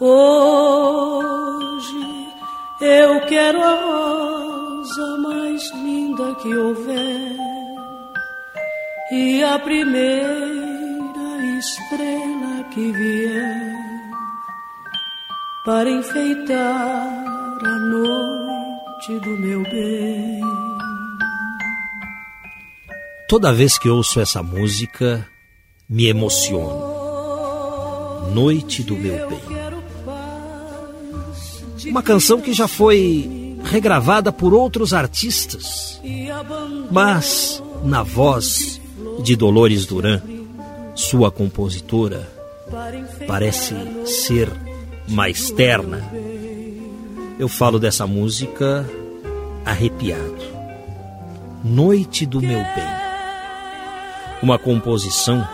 Hoje eu quero a rosa mais linda que houver e a primeira estrela que vier para enfeitar a noite do meu bem. Toda vez que ouço essa música, me emociono. Noite do meu bem. Uma canção que já foi regravada por outros artistas, mas na voz de Dolores Duran, sua compositora, parece ser mais terna. Eu falo dessa música arrepiado. Noite do meu bem. Uma composição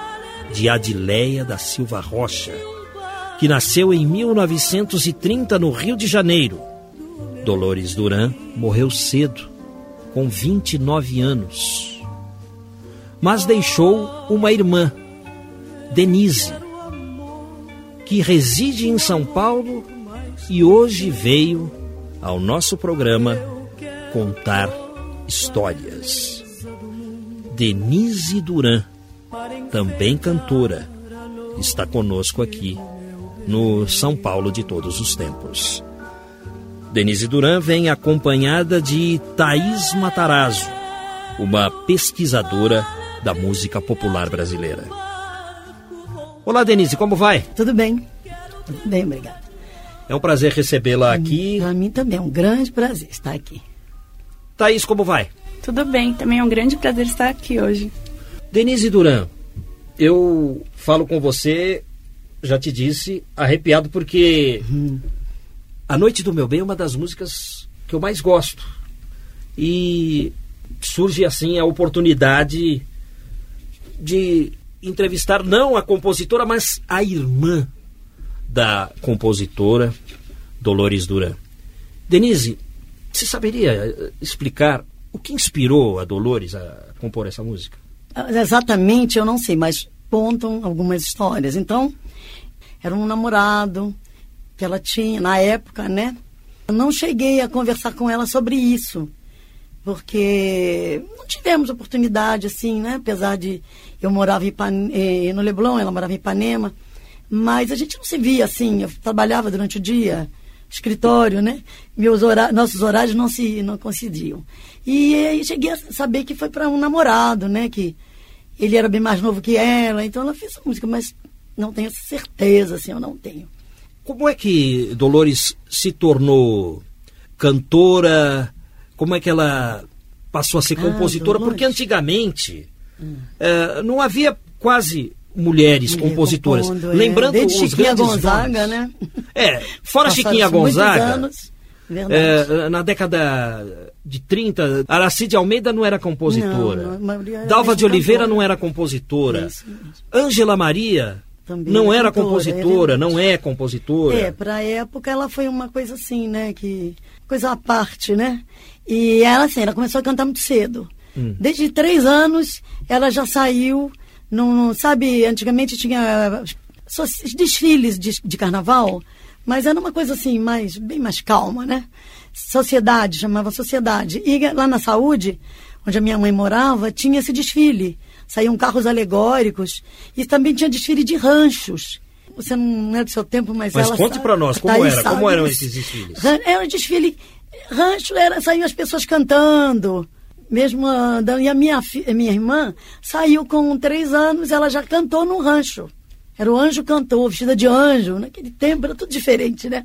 de Adileia da Silva Rocha, que nasceu em 1930 no Rio de Janeiro. Dolores Duran morreu cedo, com 29 anos. Mas deixou uma irmã, Denise, que reside em São Paulo e hoje veio ao nosso programa contar histórias. Denise Duran, também cantora, está conosco aqui no São Paulo de todos os tempos. Denise Duran vem acompanhada de Thaís Matarazzo, uma pesquisadora da música popular brasileira. Olá, Denise, como vai? Tudo bem. Tudo bem, obrigada. É um prazer recebê-la aqui. Para mim também é um grande prazer estar aqui. Thaís, como vai? Tudo bem, também é um grande prazer estar aqui hoje. Denise Duran, eu falo com você, já te disse, arrepiado porque hum. A Noite do Meu Bem é uma das músicas que eu mais gosto. E surge assim a oportunidade de entrevistar não a compositora, mas a irmã da compositora, Dolores Duran. Denise, você saberia eh, explicar o que inspirou a Dolores a compor essa música? Exatamente, eu não sei, mas contam algumas histórias. Então, era um namorado que ela tinha na época, né? Eu não cheguei a conversar com ela sobre isso, porque não tivemos oportunidade, assim, né? Apesar de eu morava eh, no Leblon, ela morava em Ipanema, mas a gente não se via assim. Eu trabalhava durante o dia, escritório, né? Meus horários, nossos horários não se não coincidiam. E aí cheguei a saber que foi para um namorado, né? Que ele era bem mais novo que ela, então ela fez música, mas não tenho certeza, assim, eu não tenho. Como é que Dolores se tornou cantora? Como é que ela passou a ser ah, compositora? Porque antigamente hum. é, não havia quase mulheres Mulher compositoras. Compondo, é. Lembrando é. os Chiquinha grandes Gonzaga, nomes. né? É, fora Chiquinha Gonzaga. É, na década de 30, Aracide Almeida não era compositora. Não, Dalva de Oliveira cantora. não era compositora. Ângela Maria também não era compositora, não é compositora. É, para a época ela foi uma coisa assim, né, que coisa à parte, né? E ela assim, ela começou a cantar muito cedo. Hum. Desde três anos ela já saiu, não sabe, antigamente tinha desfiles de, de carnaval, mas era uma coisa assim mais bem mais calma, né? Sociedade chamava sociedade. E lá na saúde, onde a minha mãe morava, tinha esse desfile saíam carros alegóricos e também tinha desfile de ranchos. Você não é do seu tempo, mas, mas ela conte para nós como era, sabe, como eram esses desfiles? Era um desfile rancho, era, saíam as pessoas cantando, mesmo andando. E a minha, minha irmã saiu com três anos, ela já cantou no rancho. Era o anjo cantor, vestida de anjo. Naquele tempo era tudo diferente, né?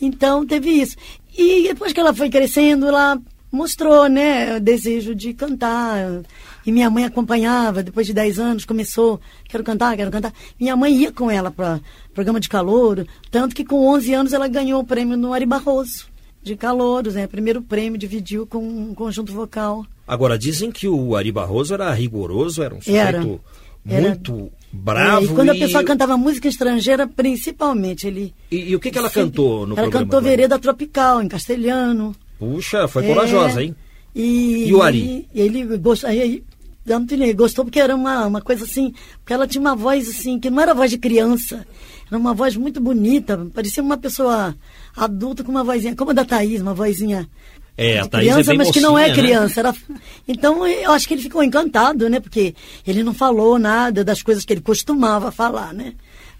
Então teve isso. E depois que ela foi crescendo, ela mostrou, né, o desejo de cantar. E minha mãe acompanhava, depois de 10 anos, começou, quero cantar, quero cantar. Minha mãe ia com ela para programa de calor, tanto que com 11 anos ela ganhou o prêmio no Ari Barroso, de calouros, né? Primeiro prêmio, dividiu com um conjunto vocal. Agora, dizem que o Ari Barroso era rigoroso, era um sujeito era, muito era, bravo. É, e quando a pessoa cantava música estrangeira, principalmente, ele... E, e o que, que ela cantou no ela programa? Ela cantou Vereda Tropical, em castelhano. Puxa, foi corajosa, é, hein? E, e o Ari? E ele, ele, da Antônia. Gostou porque era uma, uma coisa assim, porque ela tinha uma voz assim, que não era voz de criança, era uma voz muito bonita, parecia uma pessoa adulta com uma vozinha, como a da Thaís, uma vozinha É, a Thaís é criança, bem mas que não é mocinha, né? criança. Era... Então eu acho que ele ficou encantado, né? Porque ele não falou nada das coisas que ele costumava falar, né?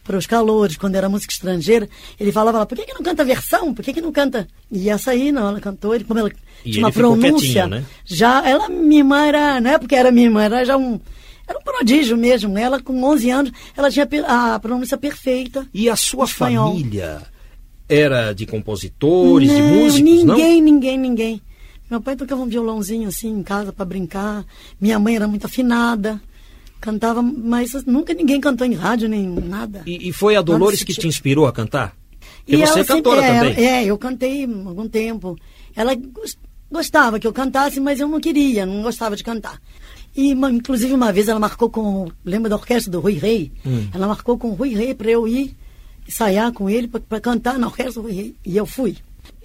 Para os calores, quando era música estrangeira, ele falava lá, por que, que não canta versão? Por que, que não canta? E essa aí, não, ela cantou, ele, como ela E tinha uma pronúncia, né? já, ela, minha irmã era, não é porque era minha irmã, era já um, era um prodígio mesmo. Ela, com 11 anos, ela tinha a pronúncia perfeita. E a sua família era de compositores, de Não, músicos, não? ninguém, ninguém, ninguém. Meu pai tocava um violãozinho assim em casa para brincar. Minha mãe era muito afinada. Cantava, mas nunca ninguém cantou em rádio nem nada. E, e foi a Dolores que te inspirou a cantar? Porque E você é ela sempre- cantora é, também. É, eu cantei algum tempo. Ela gos- gostava que eu cantasse, mas eu não queria, não gostava de cantar. E, inclusive, uma vez ela marcou com. Lembra da orquestra do Rui Rei? Hum. Ela marcou com o Rui Rei para eu ir ensaiar com ele para cantar na orquestra do Rui Rei. E eu fui.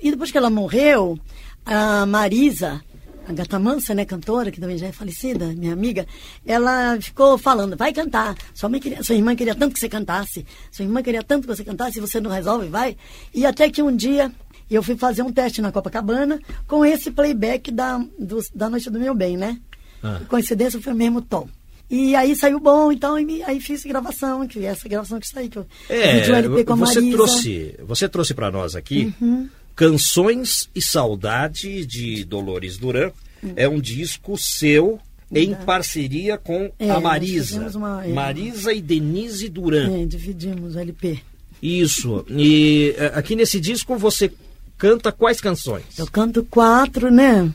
E depois que ela morreu, a Marisa, a Gata Mansa, né, cantora, que também já é falecida, minha amiga, ela ficou falando, vai cantar. Sua, mãe queria, sua irmã queria tanto que você cantasse. Sua irmã queria tanto que você cantasse, você não resolve, vai. E até que um dia eu fui fazer um teste na Copacabana com esse playback da, do- da Noite do Meu Bem, né? Ah. Coincidência foi o mesmo tom. E aí saiu bom, então, e aí fiz gravação, que é essa gravação que está aí, que eu É, LP com a você Marisa. trouxe, você trouxe para nós aqui Uhum. Canções e Saudade de Dolores Duran. É um disco seu em parceria com É, a Marisa. uma- é. Marisa e Denise Duran. É, dividimos o LP. Isso. E é, aqui nesse disco você canta quais canções? Eu canto quatro, né?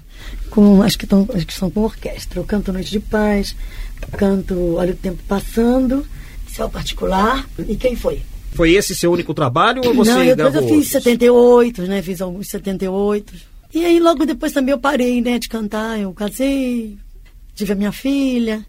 Com, acho, que tão, acho que são com orquestra. Eu canto Noite de Paz, canto Olha o Tempo Passando, Céu Particular. E quem foi? Foi esse seu único trabalho ou você Não, depois gravou eu fiz outros? 78, né? Fiz alguns 78. E aí logo depois também eu parei, né, de cantar. Eu casei, tive a minha filha.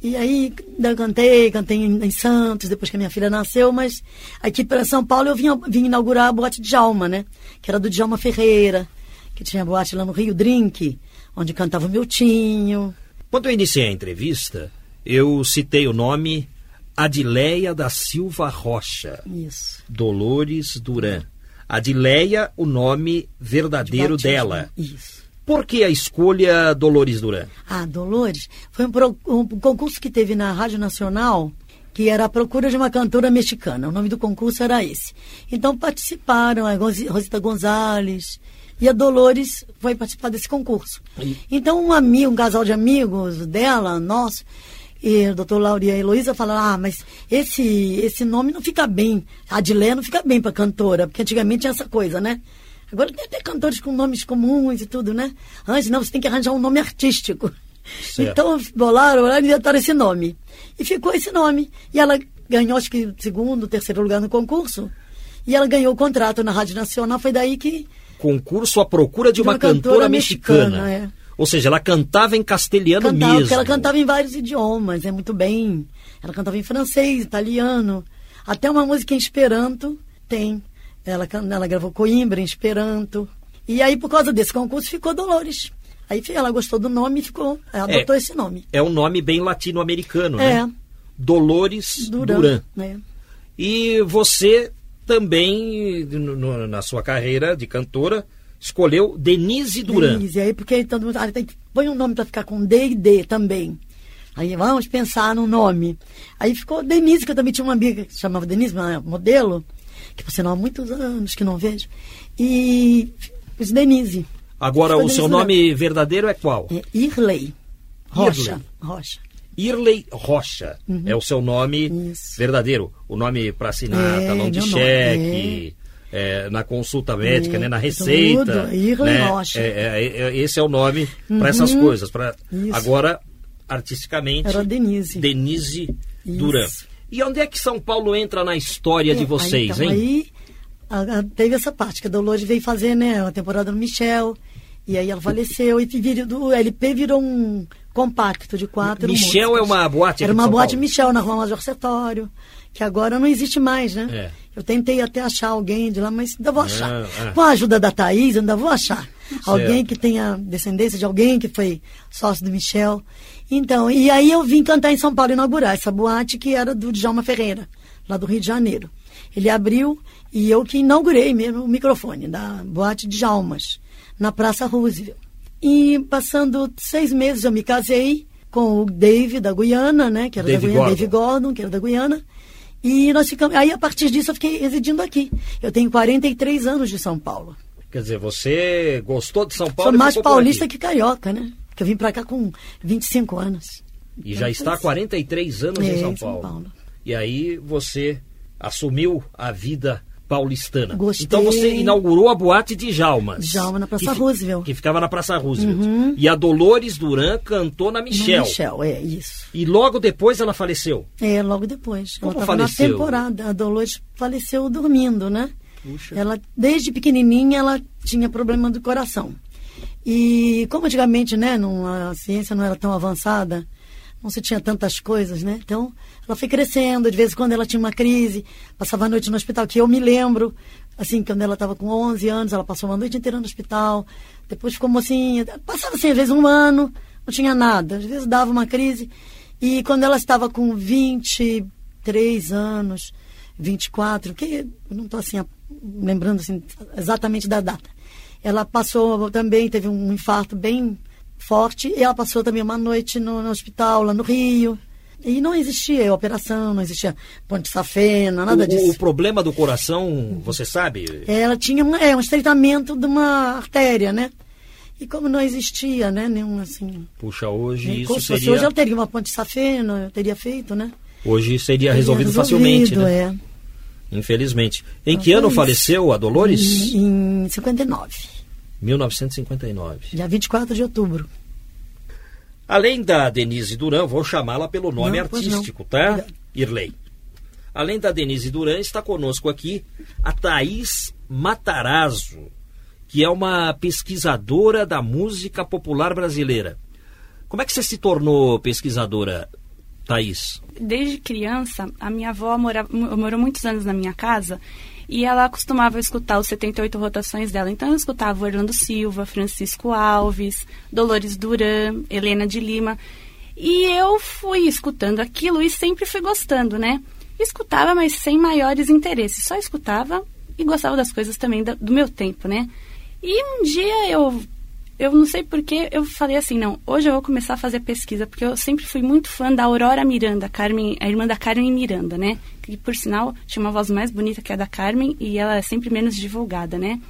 E aí eu cantei, cantei em, Santos, depois que a minha filha nasceu, mas aqui para São Paulo eu vim, vim inaugurar a boate de Djalma, né? Que era do Djalma Ferreira, que tinha boate lá no Rio Drink, onde cantava o Miltinho. Quando eu iniciei a entrevista, eu citei o nome Adileia da Silva Rocha. Isso. Dolores Duran. Adileia, o nome verdadeiro Batismo. dela. Isso. Por que a escolha Dolores Duran? Ah, Dolores, foi um, pro- um concurso que teve na Rádio Nacional, que era a procura de uma cantora mexicana. O nome do concurso era esse. Então participaram a Rosita Gonzalez e a Dolores foi participar desse concurso. Então um amigo, um casal de amigos dela, nosso, e o doutor Laura e Heloísa falaram, ah, mas esse, esse nome não fica bem. Adilé não fica bem para cantora, porque antigamente tinha essa coisa, né? Agora tem até cantores com nomes comuns e tudo, né? Antes não, você tem que arranjar um nome artístico. Certo. Então bolaram, e inventaram esse nome. E ficou esse nome. E ela ganhou, acho que, segundo, terceiro lugar no concurso. E ela ganhou o contrato na Rádio Nacional. Foi daí que. Concurso à procura de De uma, uma cantora, cantora mexicana. mexicana, é. Ou seja, ela cantava em castelhano cantava, mesmo. porque ela cantava em vários idiomas, é muito bem. Ela cantava em francês, italiano. Até uma música em Esperanto tem. Ela, ela gravou Coimbra em Esperanto. E aí, por causa desse concurso, ficou Dolores. Aí ela gostou do nome e ficou, adotou É. esse nome. É um nome bem latino-americano, É. né? Dolores Duran. Duran. né? E você também, no- na sua carreira de cantora, escolheu Denise Duran. Denise, aí porque todo mundo ah, tem que põe um nome para ficar com D e D também. Aí vamos pensar no nome. Aí ficou Denise, que eu também tinha uma amiga que se chamava Denise, uma modelo, que por sinal há muitos anos que não vejo. E fiz Denise. Agora, o seu Denise nome verdadeiro é qual? É Irley. Rocha. Irley. Rocha. Irley Rocha é o seu nome Uhum. Isso. verdadeiro. O nome para assinar É, talão de cheque, é, na consulta médica, É, né, na tudo, receita. Irley né? Rocha. É, é, é, esse é o nome para essas coisas. Pra... Isso. Agora, artisticamente, Era Denise. Denise Isso. Duran. E onde é que São Paulo entra na história de É, vocês, aí, então, hein? Aí a- a- teve essa parte que a Dolores veio fazer, né, uma temporada no Michel. E aí ela faleceu e virou, do LP virou um compacto de quatro Michel músicas. é uma boate Era uma boate? Michel na Rua Major Sertório, que agora não existe mais, né? É. Eu tentei até achar alguém de lá, mas ainda vou achar. Ah, ah. Com a ajuda da Thaís, ainda vou achar. Alguém que tenha descendência de alguém que foi sócio do Michel. Então, e aí eu vim cantar em São Paulo, inaugurar essa boate que era do Djalma Ferreira, lá do Rio de Janeiro. Ele abriu e eu que inaugurei mesmo o microfone da boate de Jalmas, na Praça Roosevelt. E passando seis meses eu me casei com o Dave da Guiana, né? Que era Dave da Guiana, Gordon. Dave Gordon, que era da Guiana. E nós ficamos. Aí a partir disso eu fiquei residindo aqui. Eu tenho 43 anos de São Paulo. Quer dizer, você gostou de São Paulo Sou mais paulista que carioca, né? Porque eu vim pra cá com 25 anos. E já está há 43 anos É, em São em São Paulo. Paulo. E aí você assumiu a vida paulistana. Gostei. Então você inaugurou a boate de Jalmas. Djalma, na Praça que Roosevelt. Uhum. Que ficava na Praça Roosevelt. E a Dolores Duran cantou na Michel. Michel, é isso. E logo depois ela faleceu. É, logo depois. Como ela estava na faleceu? temporada. A Dolores faleceu dormindo, né? Puxa. Ela, desde pequenininha, ela tinha problema do coração. E como antigamente, né, não, a ciência não era tão avançada, não se tinha tantas coisas, né? Então, ela foi crescendo, de vez em quando ela tinha uma crise, passava a noite no hospital, que eu me lembro, assim, quando ela estava com 11 anos, ela passou uma noite inteira no hospital, depois ficou mocinha, passava assim, às vezes um ano, não tinha nada, às vezes dava uma crise, e quando ela estava com 23 anos, 24, que eu não estou assim, lembrando assim, exatamente da data. Ela passou também, teve um infarto bem forte, e ela passou também uma noite no, no hospital, lá no Rio. E não existia operação, não existia ponte safena, nada o, disso. o problema do coração, você sabe? Ela tinha um, é, um estreitamento de uma artéria, né? E como não existia, né, nenhum assim. Puxa, hoje isso como se seria Hoje ela teria uma ponte safena, eu teria feito, né? hoje seria Teria resolvido facilmente, né? é. Infelizmente. Em Então que ano faleceu a Dolores? Em, em 59, 1959. dia 24 de outubro. Além da Denise Duran, vou chamá-la pelo nome Não, artístico, tá? Irley. Além da Denise Duran, está conosco aqui a Thaís Matarazzo, que é uma pesquisadora da música popular brasileira. Como é que você se tornou pesquisadora, Thaís? Desde criança, a minha avó morava, morou muitos anos na minha casa e ela costumava escutar os 78 rotações dela. Então eu escutava Orlando Silva, Francisco Alves, Dolores Duran, Helena de Lima. E eu fui escutando aquilo e sempre fui gostando, né? Escutava, mas sem maiores interesses. Só escutava e gostava das coisas também do meu tempo, né? E um dia eu eu não sei porque eu falei assim, não, hoje eu vou começar a fazer pesquisa, porque eu sempre fui muito fã da Aurora Miranda, Carmen, a irmã da Carmen Miranda, né? Que por sinal tinha uma voz mais bonita que a da Carmen e ela é sempre menos divulgada, né?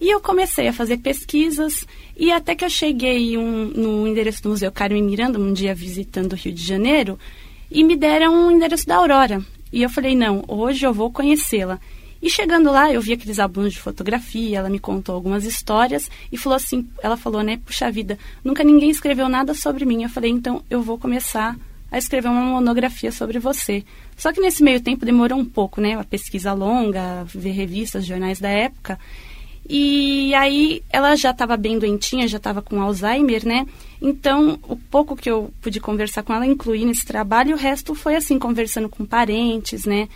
E eu comecei a fazer pesquisas e até que eu cheguei um- no endereço do Museu Carmen Miranda, um dia visitando o Rio de Janeiro, e me deram um endereço da Aurora. E eu falei, não, hoje eu vou conhecê-la. E chegando lá, eu vi aqueles álbuns de fotografia, ela me contou algumas histórias e falou assim, ela falou, né, puxa vida, nunca ninguém escreveu nada sobre mim. Eu falei, então eu vou começar a escrever uma monografia sobre você. Só que nesse meio tempo demorou um pouco, né, a pesquisa longa, ver revistas, jornais da época. E aí ela já estava bem doentinha, já estava com Alzheimer, né? Então, o pouco que eu pude conversar com ela, incluí nesse trabalho, o resto foi assim, conversando com parentes, né?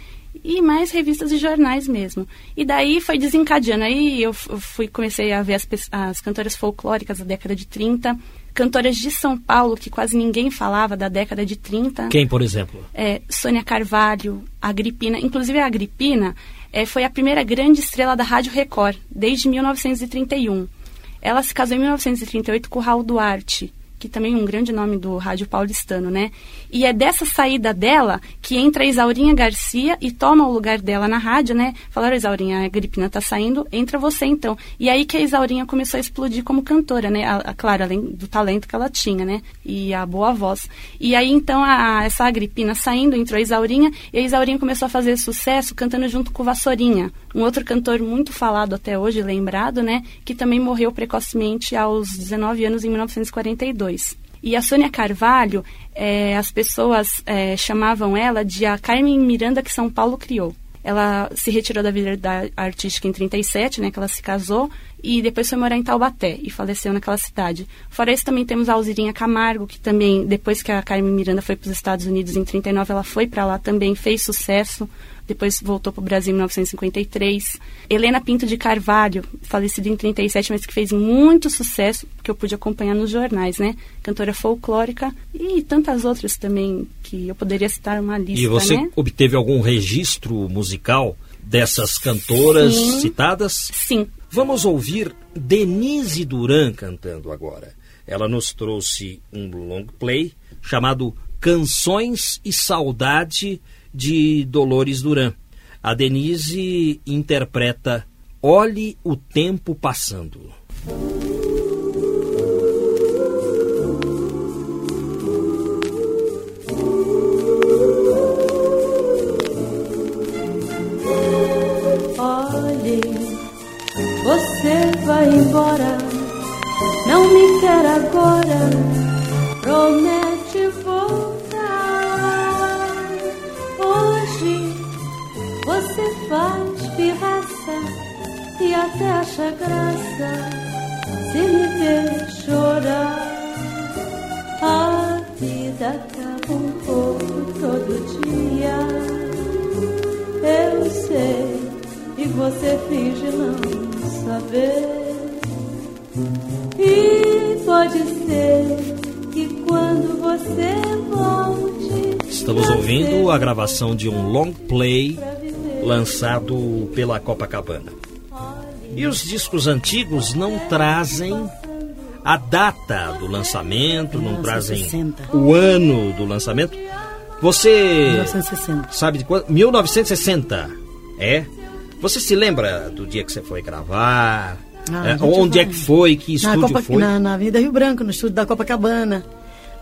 E mais revistas e jornais mesmo. E daí foi desencadeando. Aí eu fui, comecei a ver as, as cantoras folclóricas da década de 30, cantoras de São Paulo, que quase ninguém falava da década de 30 Quem, por exemplo? é, Sônia Carvalho, Agripina. Inclusive, a Agripina é, foi a primeira grande estrela da Rádio Record, desde 1931. Ela se casou em 1938 com o Raul Duarte, que também é um grande nome do rádio paulistano, né? E é dessa saída dela que entra a Isaurinha Garcia e toma o lugar dela na rádio, né? Falaram, Isaurinha, a Agripina tá saindo, entra você então. E aí que a Isaurinha começou a explodir como cantora, né? A, a- claro, além do talento que ela tinha, né? E a boa voz. E aí então a, essa Agripina saindo, entrou a Isaurinha, e a Isaurinha começou a fazer sucesso cantando junto com o Vassourinha, um outro cantor muito falado até hoje, lembrado, né? Que também morreu precocemente aos 19 anos em 1942. E a Sônia Carvalho, eh, as pessoas eh, chamavam ela de a Carmen Miranda que São Paulo criou. Ela se retirou da vida da artística em 37, né, que ela se casou, e depois foi morar em Taubaté e faleceu naquela cidade. Fora isso, também temos a Alzirinha Camargo, que também, depois que a Carmen Miranda foi para os Estados Unidos em 39, ela foi para lá também, fez sucesso. depois voltou para o Brasil em 1953. Helena Pinto de Carvalho, falecida em 37, mas que fez muito sucesso, que eu pude acompanhar nos jornais, né? Cantora folclórica e tantas outras também que eu poderia citar uma lista, E você né? obteve algum registro musical dessas cantoras Sim. citadas? Sim. Vamos ouvir Denise Duran cantando agora. Ela nos trouxe um long play chamado Canções e Saudade de Dolores Duran. A Denise interpreta Olhe o Tempo Passando. Promete voltar. Hoje você faz pirraça e até acha graça se me ver chorar. A vida acaba um pouco todo dia. Eu sei e você finge não saber. Pode ser que quando você volte. Estamos ouvindo a gravação de um long play lançado pela Copacabana. E os discos antigos não trazem a data do lançamento, não trazem 1960. o ano do lançamento. Você 1960. sabe de quando? 1960. É? Você se lembra do dia que você foi gravar? Ah, É, onde é que foi? Que Na, estúdio Copa, foi? na, na Avenida Rio Branco, no estúdio da Copacabana,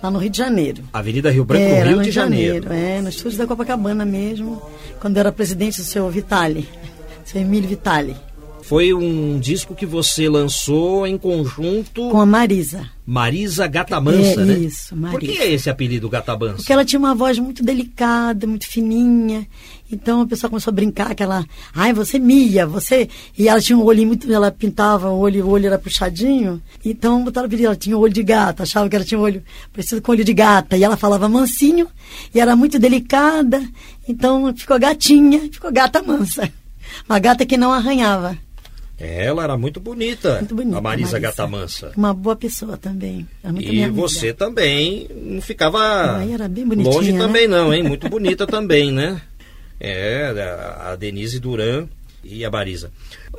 lá no Rio de Janeiro. Avenida Rio Branco, Era no Rio de Janeiro. É, no estúdio da Copacabana mesmo, quando eu era presidente do seu Vitali, seu Emílio Vitali, Foi um disco que você lançou em conjunto com a Marisa. Marisa Gata Mansa, É, né? isso, Por que Marisa. esse apelido Gata Mansa? Porque ela tinha uma voz muito delicada, muito fininha. Então o pessoal começou a brincar que ela, ai, você Mia, você. E ela tinha um olho muito, ela pintava o olho, o olho era puxadinho. Então botaram o apelido, ela tinha o olho de gata, achava que ela tinha um olho parecido com olho de gata. E ela falava mansinho, e era muito delicada. Então ficou gatinha, ficou gata mansa. Uma gata que não arranhava. Ela era muito bonita, Muito bonita. a Marisa, Gata Mansa. Uma boa pessoa também. E você também não ficava longe né? também não, hein? Muito bonita também, né? É, a- Denise Duran e a Marisa.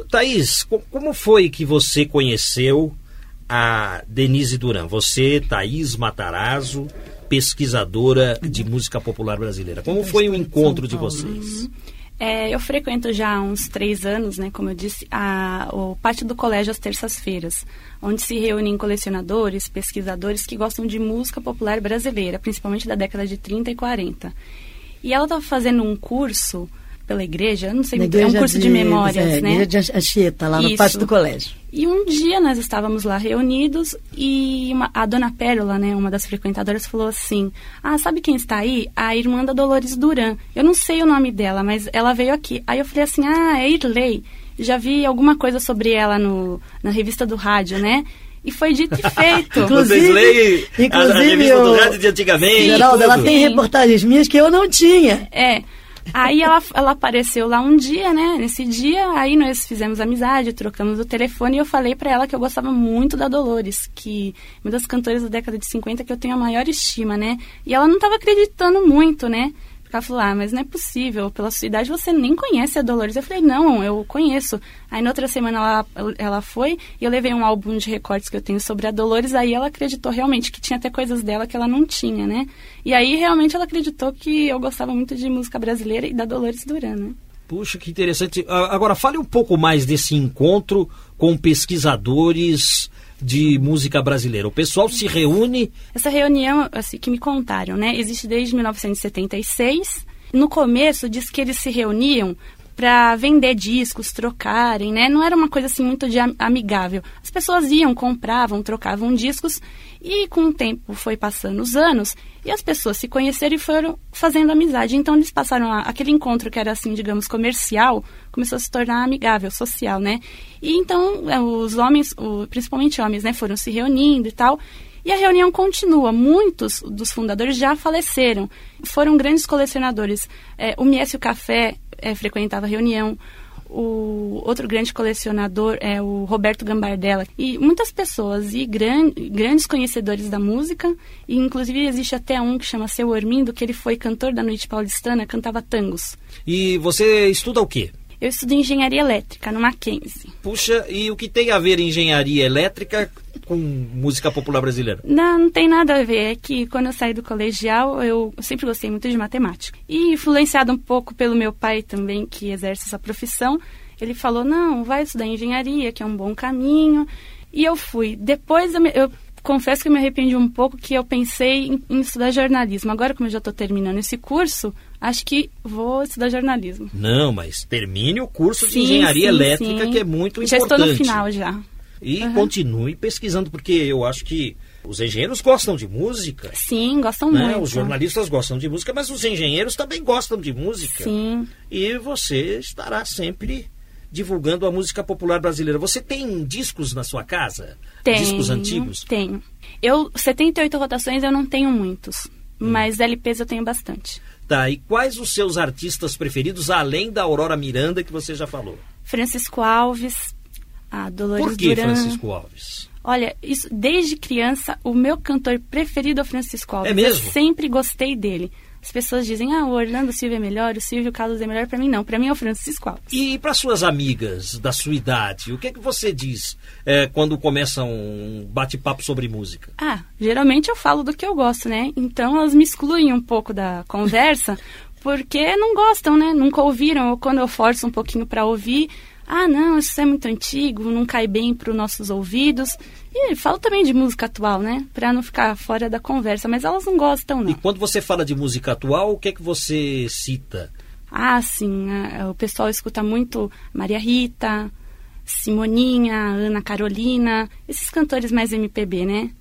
Thaís, co- como foi que você conheceu a Denise Duran? Você, Thaís Matarazzo, pesquisadora de música popular brasileira. Como foi o encontro de vocês? É, eu frequento já há uns três anos, né, como eu disse, a, o pátio do colégio às terças-feiras, onde se reúnem colecionadores, pesquisadores que gostam de música popular brasileira, principalmente da década de 30 e 40. E ela estava fazendo um curso pela igreja, eu não sei, muito, é um curso de, memórias, é, né? Igreja de Anchieta, lá no Isso. pátio do colégio. E um dia nós estávamos lá reunidos e uma- a dona Pérola, né, uma das frequentadoras, falou assim: Ah, sabe quem está aí? A irmã da Dolores Duran. Eu não sei o nome dela, mas ela veio aqui. Aí eu falei assim: Ah, é Irley. Já vi alguma coisa sobre ela no, na revista do rádio, né? E foi dito e feito. Inclusive- leem a, a inclusive revista do o- rádio de antigamente? Geraldo, ela tem reportagens minhas que eu não tinha. É. Aí ela, ela apareceu lá um dia, né? Nesse dia, aí nós fizemos amizade, trocamos o telefone e eu falei pra ela que eu gostava muito da Dolores, que uma das cantoras da década de 50 que eu tenho a maior estima, né? E ela não tava acreditando muito, né? Ela falou, ah, mas não é possível, pela sua idade você nem conhece a Dolores. Eu falei, não, eu conheço. Aí na outra semana ela, ela foi e eu levei um álbum de recortes que eu tenho sobre a Dolores, aí ela acreditou realmente que tinha até coisas dela que ela não tinha, né? E aí realmente ela acreditou que eu gostava muito de música brasileira e da Dolores Duran, né? Puxa, que interessante. Agora, fale um pouco mais desse encontro com pesquisadores de música brasileira. O pessoal se reúne. Essa reunião, assim, que me contaram, né, existe desde 1976. No começo, diz que eles se reuniam para vender discos, trocarem, né? Não era uma coisa assim muito de am- amigável. As pessoas iam, compravam, trocavam discos e com o tempo foi passando os anos e as pessoas se conheceram e foram fazendo amizade. Então eles passaram a, aquele encontro que era assim, digamos, comercial, começou a se tornar amigável, social, né? E então é, os homens, principalmente homens, né, foram se reunindo e tal. E a reunião continua. Muitos dos fundadores já faleceram. Foram grandes colecionadores. É, o Miesio Café é, frequentava reunião. O outro grande colecionador é o Roberto Gambardella. E muitas pessoas e gran, grandes conhecedores da música. E inclusive existe até um que chama Seu Ormindo, que ele foi cantor da noite paulistana, cantava tangos. E você estuda o quê? Eu estudo engenharia elétrica no Mackenzie. Puxa, e o que tem a ver engenharia elétrica com música popular brasileira? Não, não tem nada a ver. É que quando eu saí do colegial, eu sempre gostei muito de matemática. E influenciado um pouco pelo meu pai também, que exerce essa profissão, ele falou: não, vai estudar engenharia, que é um bom caminho. E eu fui. Depois eu, eu confesso que me arrependi um pouco que eu pensei em, em estudar jornalismo. Agora, como eu já estou terminando esse curso, acho que vou estudar jornalismo. Não, mas termine o curso sim, de engenharia sim, elétrica, sim. que é muito já importante. Já estou no final já. E uhum. continue pesquisando, porque eu acho que os engenheiros gostam de música. Sim, gostam né? muito. Os jornalistas gostam de música, mas os engenheiros também gostam de música. Sim. E você estará sempre divulgando a música popular brasileira. Você tem discos na sua casa? Tenho, discos antigos? Tenho. Eu, 78 rotações eu não tenho muitos, hum. mas LPs eu tenho bastante. Tá, e quais os seus artistas preferidos, além da Aurora Miranda, que você já falou? Francisco Alves, a Dolores Por que Duran. Francisco Alves? Olha, isso, desde criança, o meu cantor preferido é Francisco Alves. É mesmo? Eu sempre gostei dele. As pessoas dizem, ah, o Orlando Silva é melhor, o Silvio Carlos é melhor. Para mim, não. Para mim é o Francisco Alves. E para suas amigas da sua idade, o que é que você diz é, quando começa um bate-papo sobre música? Ah, geralmente eu falo do que eu gosto, né? Então elas me excluem um pouco da conversa, porque não gostam, né? Nunca ouviram. Ou quando eu forço um pouquinho para ouvir, ah, não, isso é muito antigo, não cai bem para os nossos ouvidos. E falo também de música atual, né? Para não ficar fora da conversa, mas elas não gostam, não. E quando você fala de música atual, o que é que você cita? Ah, sim, o pessoal escuta muito Maria Rita, Simoninha, Ana Carolina, esses cantores mais MPB, né?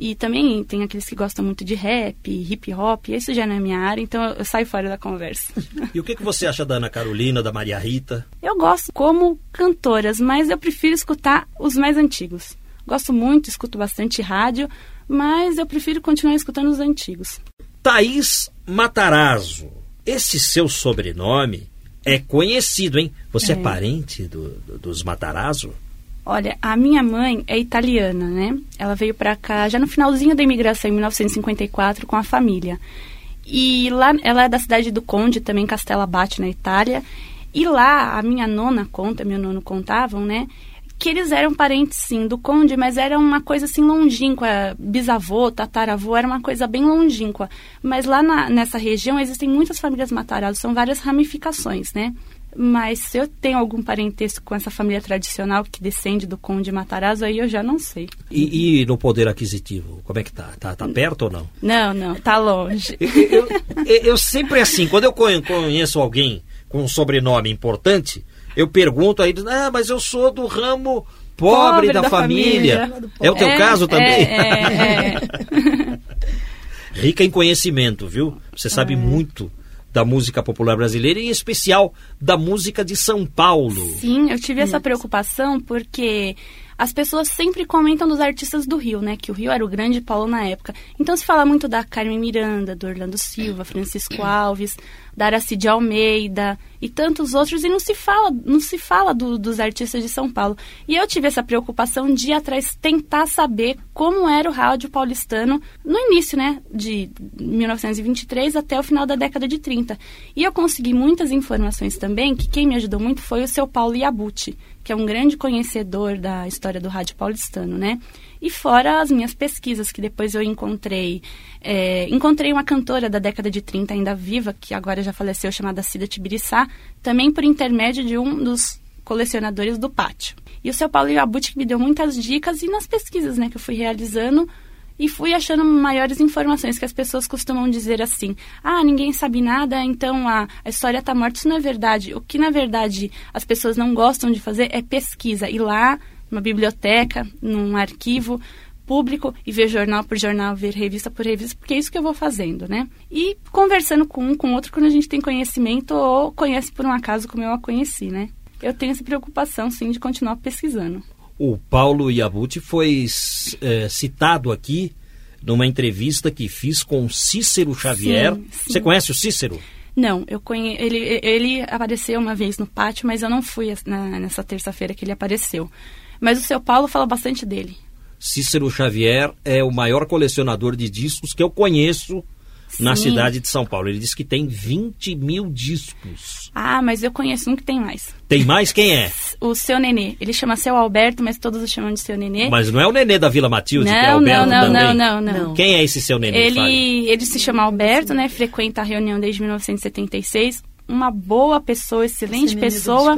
E também tem aqueles que gostam muito de rap, hip hop, isso já não é minha área, então eu saio fora da conversa. E o que, que você acha da Ana Carolina, da Maria Rita? Eu gosto como cantoras, mas eu prefiro escutar os mais antigos. Gosto muito, escuto bastante rádio, mas eu prefiro continuar escutando os antigos. Thaís Matarazzo. Esse seu sobrenome é conhecido, hein? Você é, é parente do, do, dos Matarazzo? Olha, a minha mãe é italiana, né? Ela veio para cá já no finalzinho da imigração, em 1954, com a família. E lá, ela é da cidade do Conde, também Castela Bate, na Itália. E lá, a minha nona conta, meu nono contavam, né? que eles eram parentes, sim, do conde, mas era uma coisa assim longínqua. Bisavô, tataravô, era uma coisa bem longínqua. Mas lá na, nessa região existem muitas famílias Matarazzo, são várias ramificações, né? Mas se eu tenho algum parentesco com essa família tradicional que descende do conde Matarazzo, aí eu já não sei. E, e no poder aquisitivo, como é que tá? Tá, tá perto ou não? Não, não, tá longe. eu, eu, eu sempre assim, quando eu conheço alguém com um sobrenome importante, eu pergunto aí, ah, mas eu sou do ramo pobre, pobre da, da, família. família. É o teu é, caso também? É, é, é. Rica em conhecimento, viu? Você sabe é. muito da música popular brasileira, em especial da música de São Paulo. Sim, eu tive essa preocupação porque as pessoas sempre comentam dos artistas do Rio, né? Que o Rio era o grande polo na época. Então se fala muito da Carmen Miranda, do Orlando Silva, Francisco Alves, da Aracide Almeida e tantos outros, e não se fala, não se fala do, dos artistas de São Paulo. E eu tive essa preocupação de ir atrás tentar saber como era o rádio paulistano no início, né? De 1923 até o final da década de 30. E eu consegui muitas informações também, que quem me ajudou muito foi o seu Paulo Iabuti, que é um grande conhecedor da história do rádio paulistano, né? E fora as minhas pesquisas, que depois eu encontrei. É, encontrei uma cantora da década de 30 ainda viva, que agora já faleceu, chamada Cida Tibiriçá, também por intermédio de um dos colecionadores do pátio. E o seu Paulo Iabuti me deu muitas dicas e nas pesquisas né, que eu fui realizando, e fui achando maiores informações que as pessoas costumam dizer assim: ah, ninguém sabe nada, então a, a história está morta. Isso não é verdade. O que na verdade as pessoas não gostam de fazer é pesquisa, ir lá numa biblioteca, num arquivo público e ver jornal por jornal, ver revista por revista, porque é isso que eu vou fazendo, né? E conversando com um, com outro, quando a gente tem conhecimento ou conhece por um acaso como eu a conheci, né? Eu tenho essa preocupação, sim, de continuar pesquisando. O Paulo Iabuti foi é, citado aqui numa entrevista que fiz com Cícero Xavier. Sim, sim. Você conhece o Cícero? Não, eu conhe... ele, ele apareceu uma vez no pátio, mas eu não fui na, nessa terça-feira que ele apareceu. Mas o seu Paulo fala bastante dele. Cícero Xavier é o maior colecionador de discos que eu conheço Sim. na cidade de São Paulo. Ele disse que tem 20 mil discos. Ah, mas eu conheço um que tem mais. Tem mais? Quem é? O seu Nenê. Ele chama seu Alberto, mas todos o chamam de seu Nenê. Mas não é o Nenê da Vila Matilde, não, que é Alberto não, não, também? Não, não, não. Quem é esse seu Nenê? Ele, ele se chama Alberto, né? Frequenta a reunião desde 1976. Uma boa pessoa, excelente pessoa.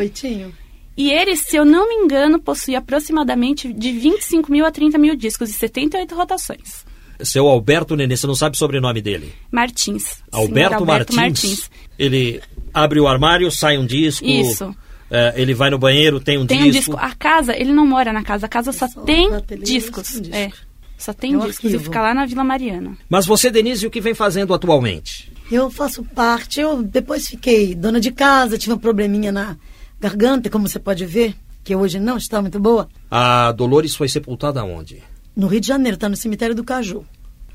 E ele, se eu não me engano, possui aproximadamente de 25 mil a 30 mil discos e 78 rotações. Seu Alberto Nenê, você não sabe o sobrenome dele? Martins. Alberto, Alberto Martins. Martins. Ele abre o armário, sai um disco. Isso. É, ele vai no banheiro, tem um tem disco. Um disco. A casa, ele não mora na casa, a casa só, só tem discos. Disco. É. Só tem é um discos arquivo. e fica lá na Vila Mariana. Mas você, Denise, o que vem fazendo atualmente? Eu faço parte, eu depois fiquei dona de casa, tive um probleminha na garganta, como você pode ver, que hoje não está muito boa. A Dolores foi sepultada onde? No Rio de Janeiro, está no cemitério do Caju.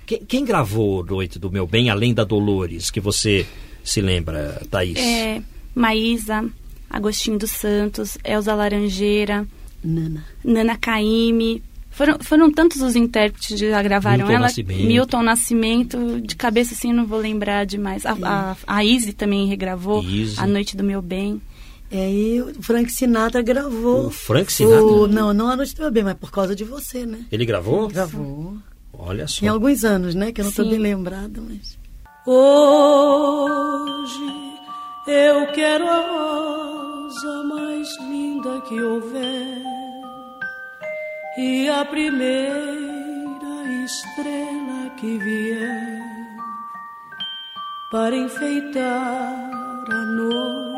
Quem, quem, gravou Noite do Meu Bem, além da Dolores, que você se lembra, Thaís? É, Maísa, Agostinho dos Santos, Elza Laranjeira, Nana, Nana Caime. Foram, foram tantos os intérpretes que já gravaram Milton ela. Nascimento. Milton Nascimento, de cabeça assim não vou lembrar demais. A, a, a Izzy também regravou Izzy. A Noite do Meu Bem. E o Frank Sinatra gravou. O Frank Sinatra? O, não, não A Noite do Meu Bem, mas por causa de você, né? Ele gravou? Gravou. Olha só. Tem alguns anos, né? Que eu não estou bem lembrada, mas. Hoje eu quero a rosa mais linda que houver e a primeira estrela que vier para enfeitar a noite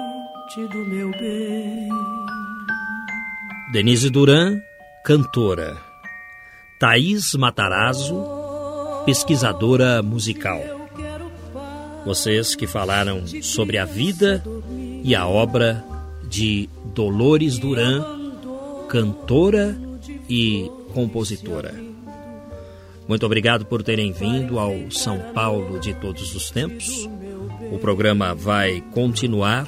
do meu bem. Denise Duran, cantora. Thaís Matarazzo, pesquisadora musical. Vocês que falaram sobre a vida e a obra de Dolores Duran, cantora e compositora. Muito obrigado por terem vindo ao São Paulo de todos os tempos. O programa vai continuar,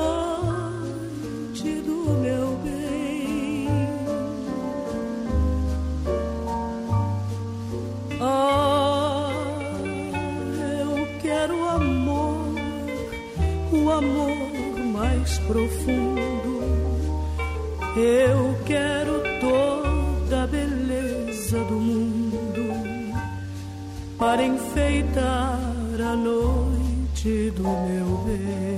profundo. Eu quero toda a beleza do mundo para enfeitar a noite do meu bem.